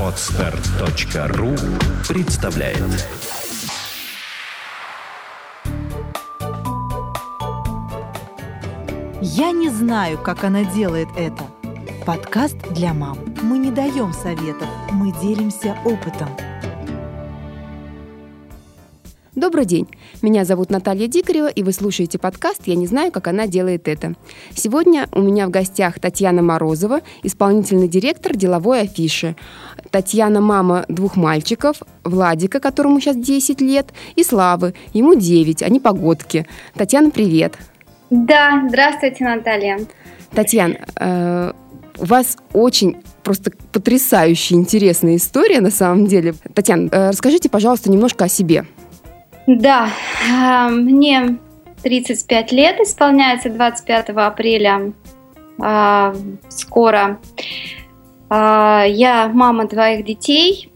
Отстар.ру представляет Я не знаю, как она делает это. Подкаст для мам. Мы не даем советов, мы делимся опытом. Добрый день. Меня зовут Наталья Дикарева, и вы слушаете подкаст «Я не знаю, как она делает это». Сегодня у меня в гостях Татьяна Морозова, исполнительный директор деловой афиши. Татьяна – мама двух мальчиков, Владика, которому сейчас 10 лет, и Славы, ему 9, они погодки. Татьяна, привет. Да, здравствуйте, Наталья. Татьяна, э, у вас очень просто потрясающая, интересная история на самом деле. Татьяна, э, расскажите, пожалуйста, немножко о себе. Да, э, мне 35 лет, исполняется 25 апреля э, скоро. Э, я мама двоих детей,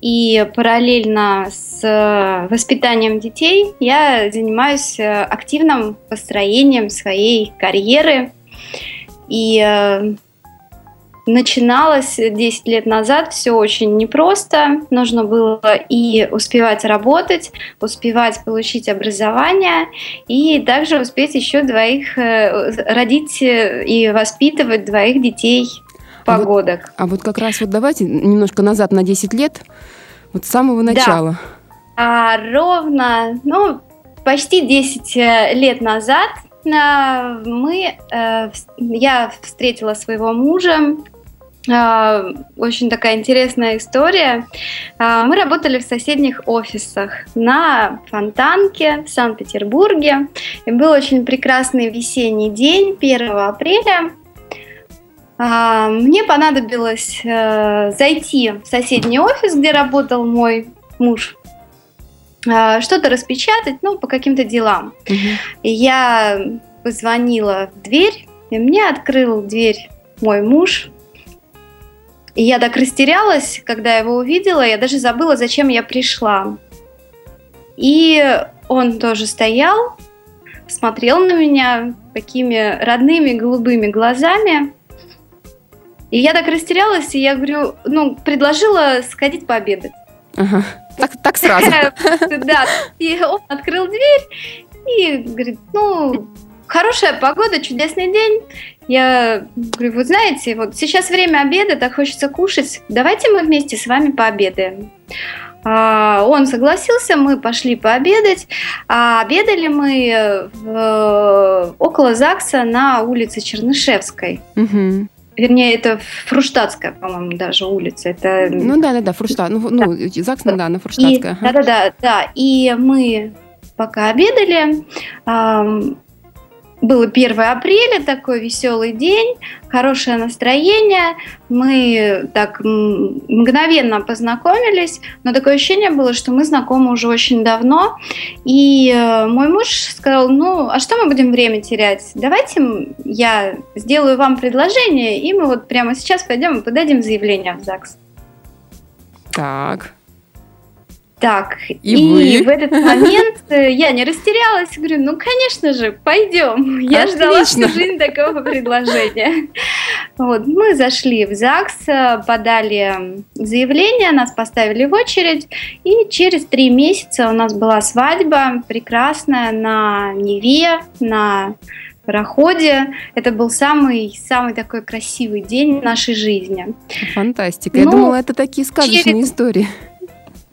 и параллельно с воспитанием детей я занимаюсь активным построением своей карьеры. И Начиналось 10 лет назад все очень непросто. Нужно было и успевать работать, успевать получить образование, и также успеть еще двоих э, родить и воспитывать двоих детей погодок. А вот, а вот как раз вот давайте немножко назад на 10 лет, вот с самого начала. Да. А, ровно, ну, почти 10 э, лет назад э, мы, я встретила своего мужа, а, очень такая интересная история. А, мы работали в соседних офисах на Фонтанке в Санкт-Петербурге. И был очень прекрасный весенний день, 1 апреля. Мне понадобилось э, зайти в соседний офис, где работал мой муж, что-то распечатать, ну, по каким-то делам. Угу. И я позвонила в дверь, и мне открыл дверь мой муж, и я так растерялась, когда его увидела, я даже забыла, зачем я пришла. И он тоже стоял, смотрел на меня такими родными голубыми глазами. И я так растерялась, и я говорю, ну, предложила сходить пообедать. Ага. Так, так сразу. Да. И он открыл дверь и говорит, ну, хорошая погода, чудесный день. Я говорю, вы знаете, вот сейчас время обеда, так хочется кушать. Давайте мы вместе с вами пообедаем. А, он согласился, мы пошли пообедать. А обедали мы в, около ЗАГСа на улице Чернышевской. Угу. Вернее, это Фруштадтская, по-моему, даже улица. Это... Ну да, да, да, Фруштад. Ну, да. ну ЗАГС, ну да, на Фруштадтская. Да, да, да, да. И мы пока обедали, было 1 апреля, такой веселый день, хорошее настроение. Мы так мгновенно познакомились, но такое ощущение было, что мы знакомы уже очень давно. И э, мой муж сказал, ну, а что мы будем время терять? Давайте я сделаю вам предложение, и мы вот прямо сейчас пойдем и подадим заявление в ЗАГС. Так. Так, и, и в этот момент э, я не растерялась, говорю, ну, конечно же, пойдем. Я Отлично. ждала всю жизнь такого предложения. Вот, мы зашли в ЗАГС, э, подали заявление, нас поставили в очередь, и через три месяца у нас была свадьба прекрасная на Неве, на пароходе. Это был самый, самый такой красивый день нашей жизни. Фантастика. Я ну, думала, это такие сказочные через... истории.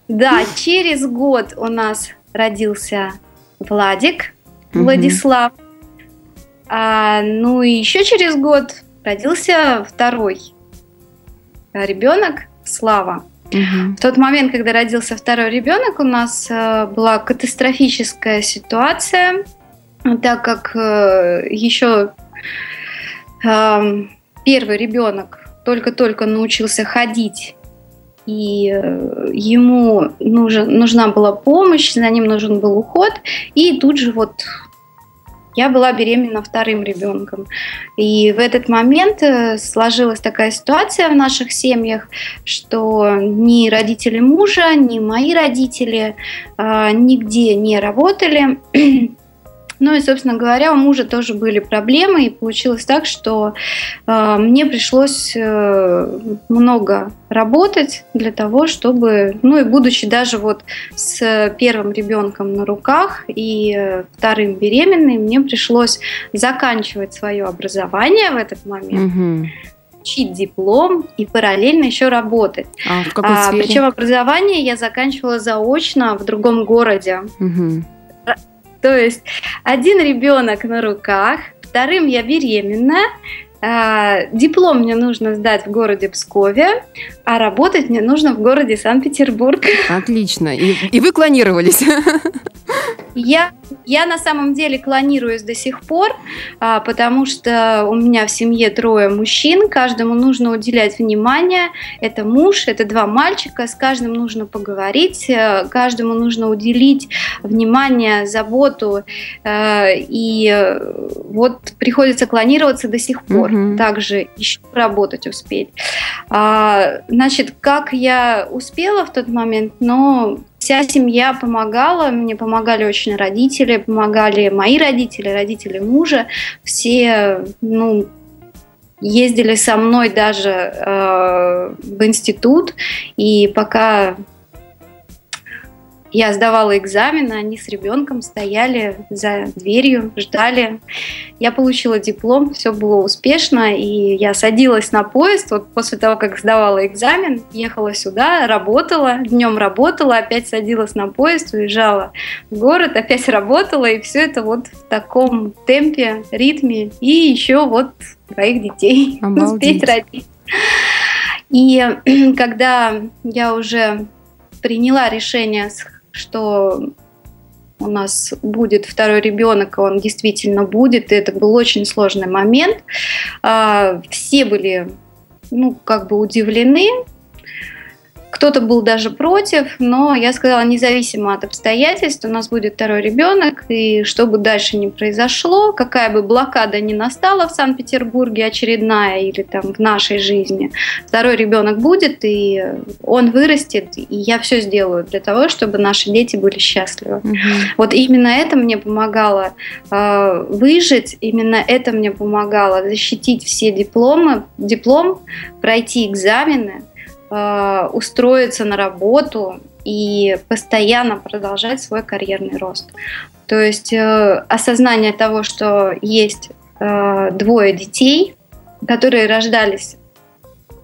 Да, через год у нас родился Владик, Владислав. А, ну и еще через год родился второй ребенок, Слава. Угу. В тот момент, когда родился второй ребенок, у нас э, была катастрофическая ситуация, так как э, еще э, первый ребенок только-только научился ходить и э, ему нужен, нужна была помощь, за ним нужен был уход, и тут же вот я была беременна вторым ребенком. И в этот момент э, сложилась такая ситуация в наших семьях, что ни родители мужа, ни мои родители э, нигде не работали. Ну и, собственно говоря, у мужа тоже были проблемы, и получилось так, что э, мне пришлось э, много работать для того, чтобы, ну и будучи даже вот с первым ребенком на руках и вторым беременной, мне пришлось заканчивать свое образование в этот момент. Угу учить диплом и параллельно еще работать. А, в какой а, Причем образование я заканчивала заочно в другом городе. Угу. То есть один ребенок на руках, вторым я беременна, а, диплом мне нужно сдать в городе Пскове, а работать мне нужно в городе Санкт-Петербург. Отлично. И, и вы клонировались. Я, я на самом деле клонируюсь до сих пор, а, потому что у меня в семье трое мужчин, каждому нужно уделять внимание. Это муж, это два мальчика, с каждым нужно поговорить, э, каждому нужно уделить внимание, заботу. Э, и э, вот приходится клонироваться до сих пор. Угу. Также еще работать успеть. А, значит, как я успела в тот момент, но вся семья помогала, мне помогали очень родители, помогали мои родители, родители мужа, все, ну, ездили со мной даже э, в институт, и пока я сдавала экзамены, они с ребенком стояли за дверью, ждали. Я получила диплом, все было успешно, и я садилась на поезд. Вот после того, как сдавала экзамен, ехала сюда, работала, днем работала, опять садилась на поезд, уезжала в город, опять работала, и все это вот в таком темпе, ритме, и еще вот двоих детей успеть родить. И когда я уже приняла решение что у нас будет второй ребенок, он действительно будет. И это был очень сложный момент. А, все были, ну, как бы удивлены, кто-то был даже против, но я сказала, независимо от обстоятельств, у нас будет второй ребенок, и что бы дальше ни произошло, какая бы блокада ни настала в Санкт-Петербурге, очередная или там в нашей жизни, второй ребенок будет, и он вырастет, и я все сделаю для того, чтобы наши дети были счастливы. Угу. Вот именно это мне помогало э, выжить, именно это мне помогало защитить все дипломы, диплом, пройти экзамены, Э, устроиться на работу и постоянно продолжать свой карьерный рост. То есть э, осознание того, что есть э, двое детей, которые рождались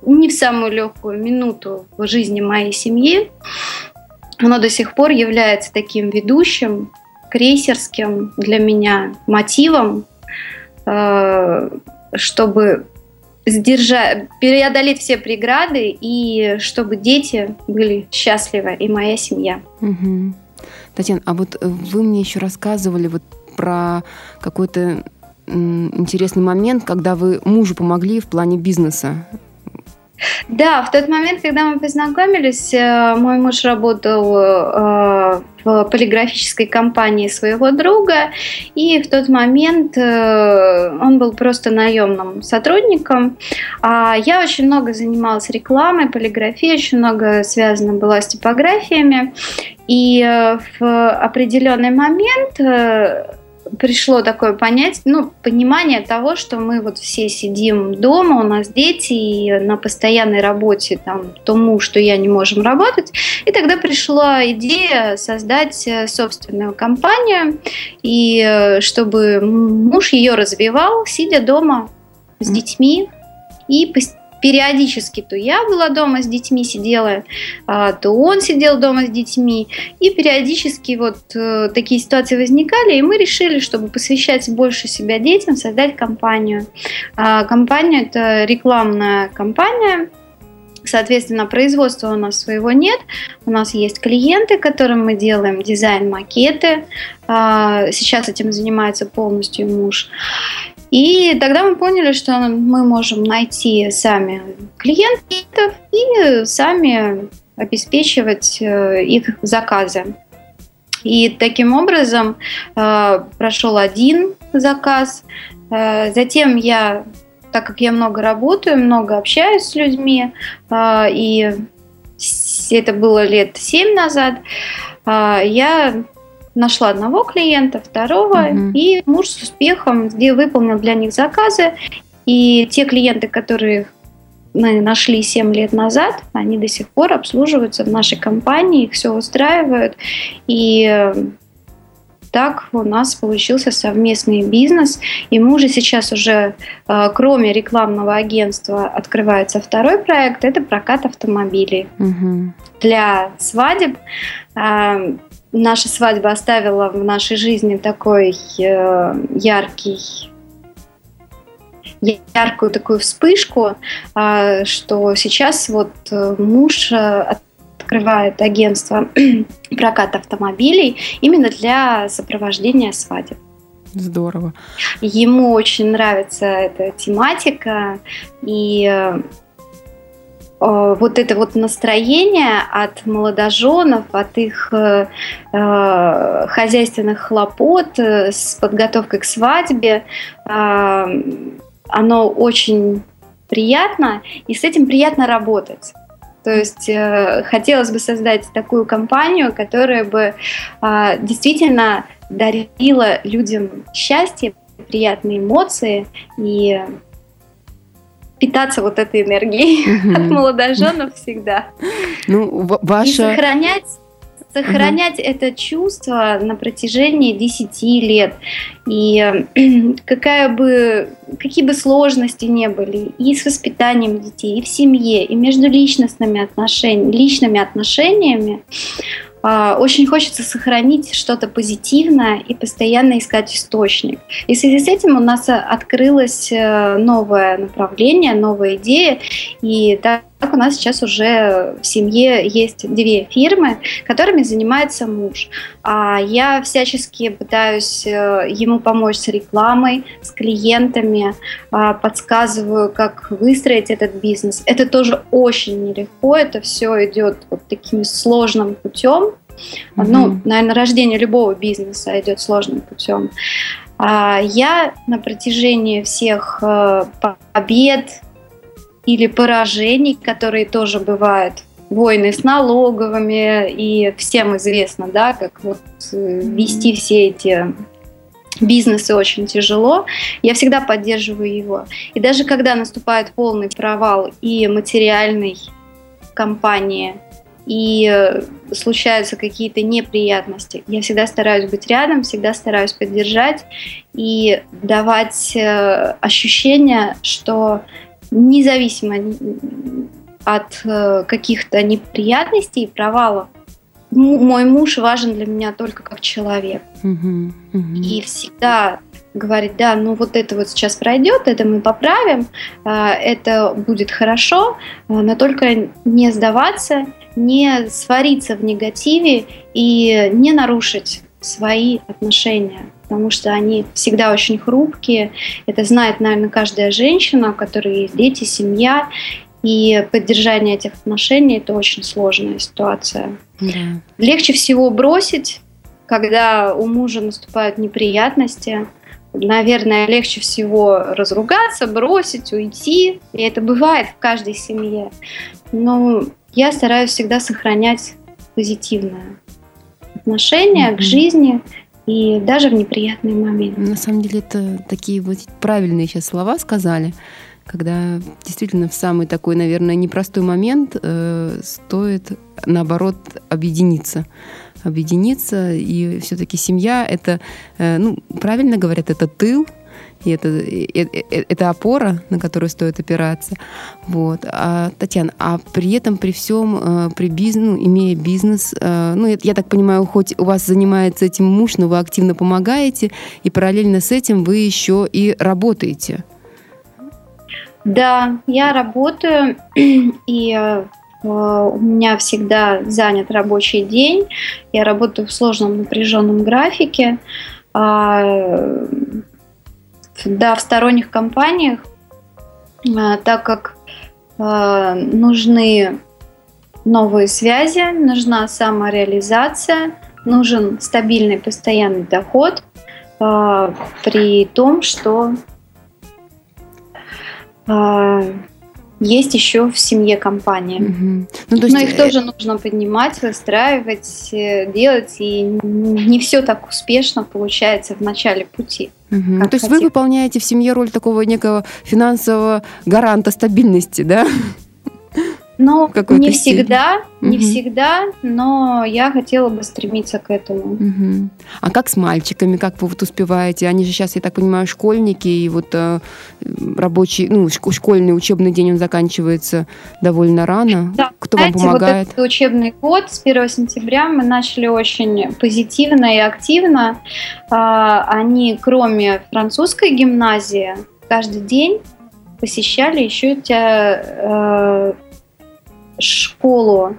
не в самую легкую минуту в жизни моей семьи, оно до сих пор является таким ведущим, крейсерским для меня мотивом, чтобы сдержать, преодолеть все преграды и чтобы дети были счастливы и моя семья. Угу. Татьяна, а вот вы мне еще рассказывали вот про какой-то интересный момент, когда вы мужу помогли в плане бизнеса. Да, в тот момент, когда мы познакомились, э, мой муж работал э, в полиграфической компании своего друга, и в тот момент э, он был просто наемным сотрудником. А я очень много занималась рекламой, полиграфией, очень много связано была с типографиями. И в определенный момент пришло такое понятие, ну, понимание того, что мы вот все сидим дома, у нас дети, и на постоянной работе там то муж, что я не можем работать. И тогда пришла идея создать э, собственную компанию, и э, чтобы муж ее развивал, сидя дома с детьми, и периодически то я была дома с детьми, сидела, а, то он сидел дома с детьми. И периодически вот э, такие ситуации возникали, и мы решили, чтобы посвящать больше себя детям, создать компанию. А, компания – это рекламная компания, Соответственно, производства у нас своего нет. У нас есть клиенты, которым мы делаем дизайн-макеты. А, сейчас этим занимается полностью муж. И тогда мы поняли, что мы можем найти сами клиентов и сами обеспечивать э, их заказы. И таким образом э, прошел один заказ. Э, затем я, так как я много работаю, много общаюсь с людьми, и это было лет семь назад, я нашла одного клиента, второго, угу. и муж с успехом где выполнил для них заказы. И те клиенты, которые мы нашли 7 лет назад, они до сих пор обслуживаются в нашей компании, их все устраивают. И так у нас получился совместный бизнес. И мы уже сейчас уже, э, кроме рекламного агентства, открывается второй проект. Это прокат автомобилей. Угу. Для свадеб э, наша свадьба оставила в нашей жизни такой э, яркий яркую такую вспышку, что сейчас вот муж открывает агентство проката автомобилей именно для сопровождения свадеб. Здорово. Ему очень нравится эта тематика, и э, вот это вот настроение от молодоженов, от их э, э хозяйственных хлопот э, с подготовкой к свадьбе, э, оно очень приятно, и с этим приятно работать. То есть э, хотелось бы создать такую компанию, которая бы э, действительно дарила людям счастье, приятные эмоции и питаться вот этой энергией mm-hmm. от молодоженов всегда. Ну, ваша... И сохранять сохранять угу. это чувство на протяжении 10 лет. И какая бы, какие бы сложности не были и с воспитанием детей, и в семье, и между личностными отношениями, личными отношениями, очень хочется сохранить что-то позитивное и постоянно искать источник. И в связи с этим у нас открылось э, новое направление, новая идея, и так у нас сейчас уже в семье есть две фирмы, которыми занимается муж. А я всячески пытаюсь э, ему помочь с рекламой, с клиентами, а, подсказываю, как выстроить этот бизнес. Это тоже очень нелегко, это все идет вот таким сложным путем. Mm-hmm. Ну, наверное, рождение любого бизнеса идет сложным путем. А я на протяжении всех э, побед или поражений, которые тоже бывают, войны с налоговыми, и всем известно, да, как вот э, вести все эти бизнесы очень тяжело, я всегда поддерживаю его. И даже когда наступает полный провал и материальной компании, и э, случаются какие-то неприятности, я всегда стараюсь быть рядом, всегда стараюсь поддержать и давать э, ощущение, что независимо от э, каких-то неприятностей и провалов, мой муж важен для меня только как человек. Uh-huh, uh-huh. И всегда говорит, да, ну вот это вот сейчас пройдет, это мы поправим, это будет хорошо, но только не сдаваться не свариться в негативе и не нарушить свои отношения, потому что они всегда очень хрупкие. Это знает, наверное, каждая женщина, у которой есть дети, семья, и поддержание этих отношений – это очень сложная ситуация. Да. Легче всего бросить, когда у мужа наступают неприятности. Наверное, легче всего разругаться, бросить, уйти. И это бывает в каждой семье. Но я стараюсь всегда сохранять позитивное отношение mm-hmm. к жизни и даже в неприятные моменты. На самом деле это такие вот правильные сейчас слова сказали, когда действительно в самый такой, наверное, непростой момент э, стоит наоборот объединиться объединиться, и все-таки семья это, э, ну, правильно говорят, это тыл, и это, это опора, на которую стоит опираться. Вот. А, Татьяна, а при этом, при всем, э, при бизнес, ну, имея бизнес, э, ну, я, я так понимаю, хоть у вас занимается этим муж, но вы активно помогаете, и параллельно с этим вы еще и работаете. Да, я работаю, и э, у меня всегда занят рабочий день. Я работаю в сложном напряженном графике. А, да, в сторонних компаниях, а, так как а, нужны новые связи, нужна самореализация, нужен стабильный постоянный доход, при том, что есть еще в семье компания. Мгм. Ну, то Но есть, их э, тоже нужно поднимать, выстраивать, э, делать, и не все так успешно получается в начале пути. как То есть вы хотим. выполняете в семье роль такого некого финансового гаранта стабильности, да? Какой-то не всегда, не Мгм. всегда, но я хотела бы стремиться к этому. Мгм. А как с мальчиками, как вы вот успеваете? Они же сейчас, я так понимаю, школьники, и вот э, рабочий, ну, шк- школьный учебный день, он заканчивается довольно рано. Да, Кто вам Знаете, помогает? вот этот учебный год с 1 сентября мы начали очень позитивно и активно. А, Они, кроме французской гимназии, каждый день посещали еще те- э, школу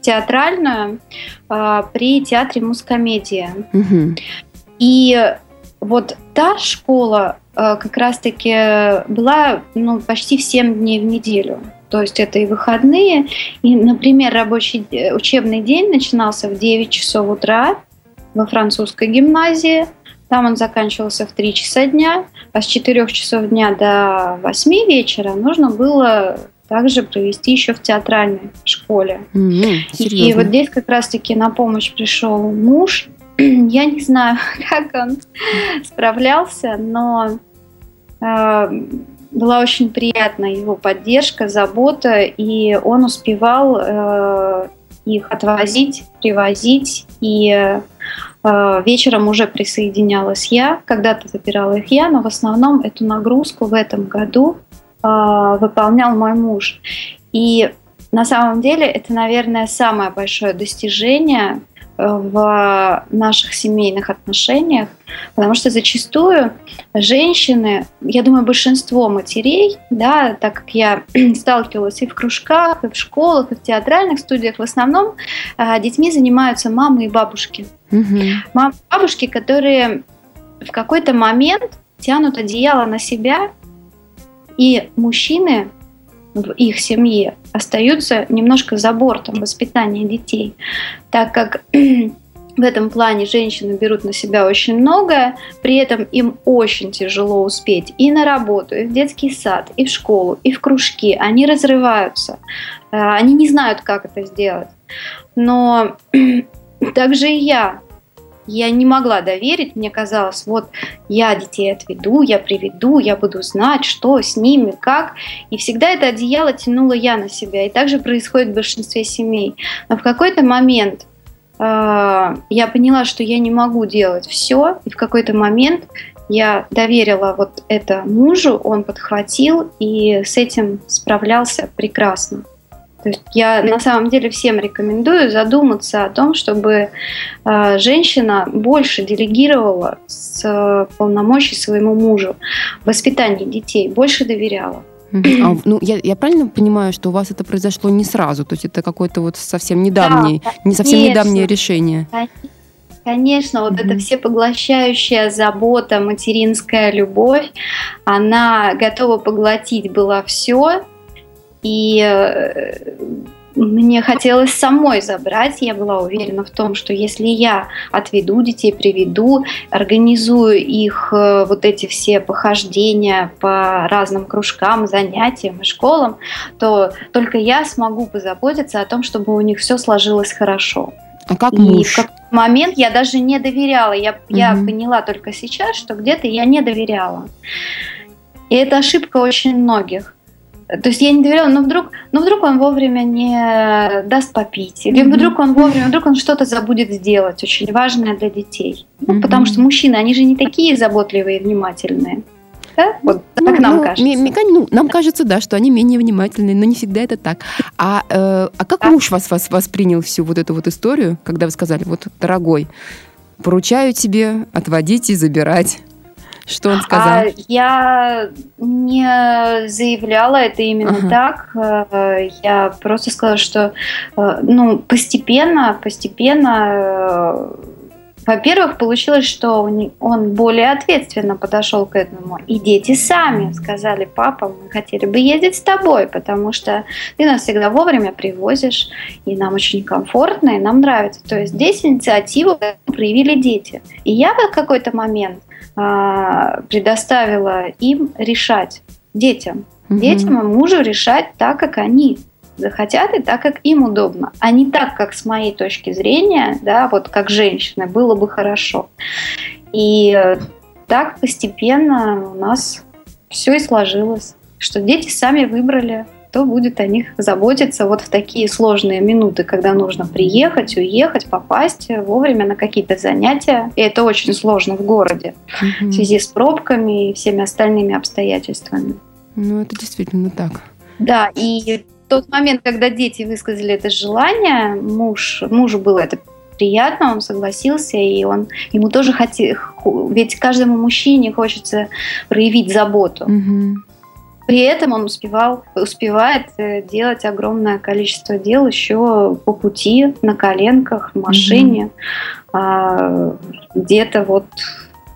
театральную а, при театре Мускомедия. Мгм. И вот та школа э, как раз-таки была ну, почти в 7 дней в неделю. То есть это и выходные. И, например, рабочий учебный день начинался в 9 часов утра во французской гимназии. Там он заканчивался в 3 часа дня, а с 4 часов дня до 8 вечера нужно было также провести еще в театральной школе. Мгм. И Серьезно. вот здесь как раз-таки на помощь пришел муж. Я не знаю, как он справлялся, но э, была очень приятная его поддержка, забота, и он успевал э, их отвозить, привозить, и э, вечером уже присоединялась я, когда-то забирала их я, но в основном эту нагрузку в этом году э, выполнял мой муж. И на самом деле это, наверное, самое большое достижение э, в наших семейных отношениях, потому что зачастую женщины, я думаю, большинство матерей, да, так как я сталкивалась и в кружках, и в школах, и в театральных студиях, в основном э, детьми занимаются мамы и бабушки. Мамы и бабушки, которые в какой-то момент тянут одеяло на себя, и мужчины в их семье остаются немножко за бортом воспитания детей, так как в этом плане женщины берут на себя очень многое, при этом им очень тяжело успеть и на работу, и в детский сад, и в школу, и в кружки. Они разрываются, Э, они не знают, как это сделать. Но также и я. Я не могла доверить, мне казалось, вот я детей отведу, я приведу, я буду знать, что с ними, как. И всегда это одеяло тянула я на себя. И также происходит в большинстве семей. Но в какой-то момент э, я поняла, что я не могу делать все. И в какой-то момент я доверила вот это мужу, он подхватил и с этим справлялся прекрасно. То есть я на самом деле всем рекомендую задуматься о том, чтобы э, женщина больше делегировала с э, полномочий своему мужу в воспитании детей, больше доверяла. А, ну, я, я правильно понимаю, что у вас это произошло не сразу? То есть это какое-то вот совсем недавнее, не совсем конечно. недавнее решение. Конечно, вот Мгм. эта всепоглощающая забота, материнская любовь, она готова поглотить была все, и э, мне хотелось самой забрать. Я была уверена в том, что если я отведу детей, приведу, организую их э, вот эти все похождения по разным кружкам, занятиям и школам, то только я смогу позаботиться о том, чтобы у них все сложилось хорошо. А как И муж? в какой-то момент я даже не доверяла. Я, я Мгм. поняла только сейчас, что где-то я не доверяла. И это ошибка очень многих. То есть я не доверяла, но вдруг, но вдруг он вовремя не даст попить, или вдруг он вовремя, вдруг он что-то забудет сделать, очень важное для детей. Ну, потому что мужчины, они же не такие заботливые и внимательные. Да? Вот Ну, так нам ну, кажется. ми- ми- ну, нам кажется, да, что они менее внимательные, но не всегда это так. А, э, а как Да. муж вас, вас воспринял всю вот эту вот историю, когда вы сказали, вот, дорогой, поручаю тебе отводить и забирать? Что он сказал? А я не заявляла это именно Ага. так. Э, Я просто сказала, что э, ну, постепенно, постепенно, э, во-первых, получилось, что он- более ответственно подошел к этому. И дети сами сказали, папа, мы хотели бы ездить с тобой, потому что ты нас всегда вовремя привозишь, и нам очень комфортно, и нам нравится. То есть здесь инициативу проявили дети. И я в какой-то момент а, предоставила им решать детям. Детям и мужу решать так, как они захотят и так, как им удобно, а не так, как с моей точки зрения, да, вот как женщина, было бы хорошо. И так постепенно у нас все и сложилось, что дети сами выбрали кто будет о них заботиться вот в такие сложные минуты, когда нужно приехать, уехать, попасть вовремя на какие-то занятия. И это очень сложно в городе mm-hmm. в связи с пробками и всеми остальными обстоятельствами. Ну, это действительно так. Да, и тот момент, когда дети высказали это желание, муж, мужу было это приятно, он согласился, и он ему тоже хотел, ведь каждому мужчине хочется проявить заботу. Угу. При этом он успевал, успевает э, делать огромное количество дел еще по пути, на коленках, в машине. Mm-hmm. где-то вот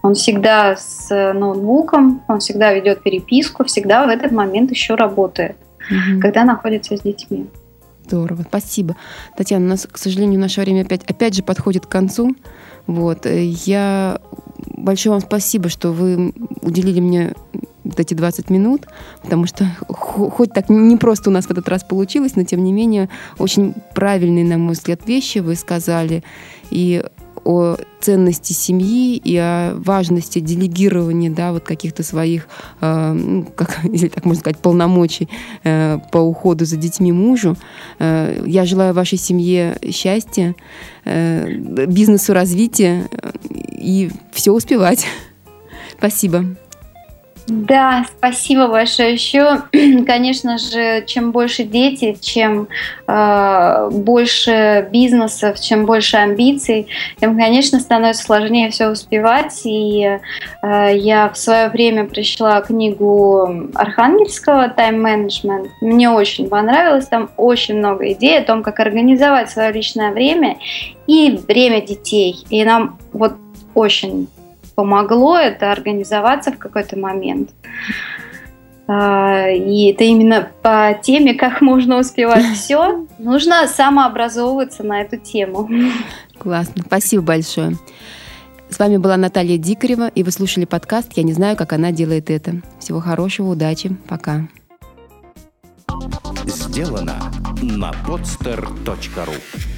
он всегда с ноутбуком, он всегда ведет переписку, всегда в этот момент еще работает, mm-hmm. когда находится с детьми. Здорово, спасибо. Татьяна, у нас, к сожалению, наше время опять, опять же подходит к концу. Вот. Э, я большое вам спасибо, что вы уделили мне вот эти 20 минут, потому что хоть так не просто у нас в этот раз получилось, но тем не менее очень правильные, на мой взгляд, вещи вы сказали. И о ценности семьи и о важности делегирования да, вот каких-то своих, э, ну, как, если так можно сказать, полномочий э, по уходу за детьми мужу. Э, я желаю вашей семье счастья, э, бизнесу развития и все успевать. Спасибо. Да, спасибо большое. Еще, конечно же, чем больше дети, чем э, больше бизнесов, чем больше амбиций, тем, конечно, становится сложнее все успевать. И э, я в свое время прочла книгу Архангельского «Time Management». Мне очень понравилось. Там очень много идей о том, как организовать свое личное время и время детей. И нам вот очень помогло это организоваться в какой-то момент. А, и это именно по теме, как можно успевать все. Нужно самообразовываться на эту тему. Классно. Спасибо большое. С вами была Наталья Дикарева, и вы слушали подкаст «Я не знаю, как она делает это». Всего хорошего, удачи, пока. Сделано на podster.ru